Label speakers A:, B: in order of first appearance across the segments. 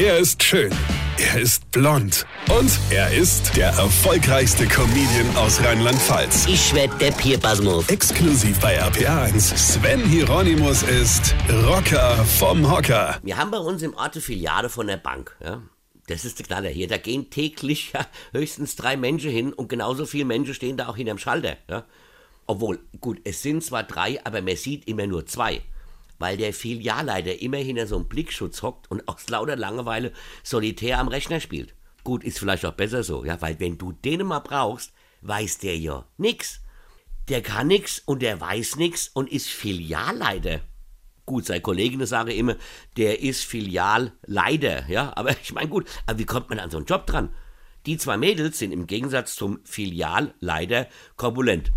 A: Er ist schön. Er ist blond. Und er ist der erfolgreichste Comedian aus Rheinland-Pfalz.
B: Ich werd der Pierpasmus.
A: Exklusiv bei RPA1. Sven Hieronymus ist Rocker vom Hocker.
B: Wir haben bei uns im Ort eine Filiale von der Bank. Ja? Das ist der Knaller hier. Da gehen täglich ja, höchstens drei Menschen hin und genauso viele Menschen stehen da auch hinterm Schalter. Ja? Obwohl, gut, es sind zwar drei, aber man sieht immer nur zwei. Weil der Filialleiter immer hinter so einem Blickschutz hockt und aus lauter Langeweile solitär am Rechner spielt. Gut, ist vielleicht auch besser so, ja, weil wenn du den mal brauchst, weiß der ja nix. Der kann nix und der weiß nix und ist Filialleiter. Gut, sei Kollegin sage immer, der ist Filialleiter, ja, aber ich meine gut, aber wie kommt man an so einen Job dran? Die zwei Mädels sind im Gegensatz zum Filialleiter korpulent.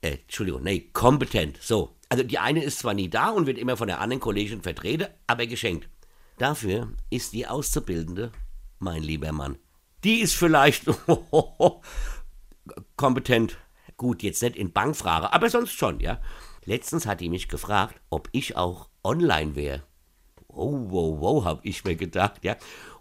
B: Äh, Entschuldigung, nee, kompetent, so. Also die eine ist zwar nie da und wird immer von der anderen Kollegin vertreten, aber geschenkt. Dafür ist die Auszubildende, mein lieber Mann. Die ist vielleicht kompetent. Gut, jetzt nicht in Bankfrage, aber sonst schon, ja. Letztens hat die mich gefragt, ob ich auch online wäre. Wow, wow, wow, hab ich mir gedacht, ja.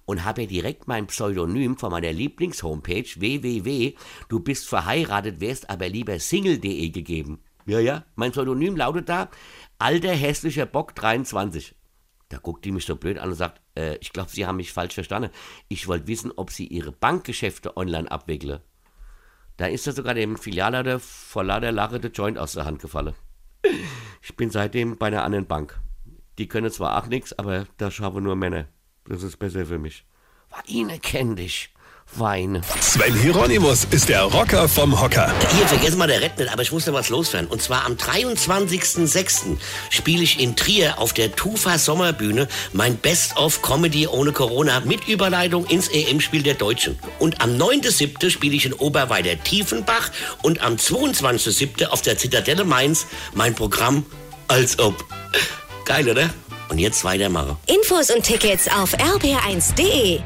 B: Und habe ihr direkt mein Pseudonym von meiner Lieblingshomepage www, du bist verheiratet, wärst aber lieber single.de gegeben. Ja, ja, mein Pseudonym lautet da alter hässlicher Bock 23. Da guckt die mich so blöd an und sagt, äh, ich glaube, Sie haben mich falsch verstanden. Ich wollte wissen, ob Sie Ihre Bankgeschäfte online abwickeln. Da ist er sogar dem Filialleiter vor lauter Lache der Joint aus der Hand gefallen. Ich bin seitdem bei einer anderen Bank. Die können zwar auch nichts, aber da schaffen nur Männer. Das ist besser für mich. War Ihnen kenn dich. Weine.
A: Sven Hieronymus ist der Rocker vom Hocker.
B: Hier, vergessen mal der Red nicht, aber ich muss noch was loswerden. Und zwar am 23.06. spiele ich in Trier auf der Tufa Sommerbühne mein Best-of Comedy ohne Corona mit Überleitung ins EM-Spiel der Deutschen. Und am 9.07. spiele ich in Oberweider Tiefenbach und am 22.07. auf der Zitadelle Mainz mein Programm als ob. Geil, oder? Und jetzt weitermachen.
C: Infos und Tickets auf rb1.de.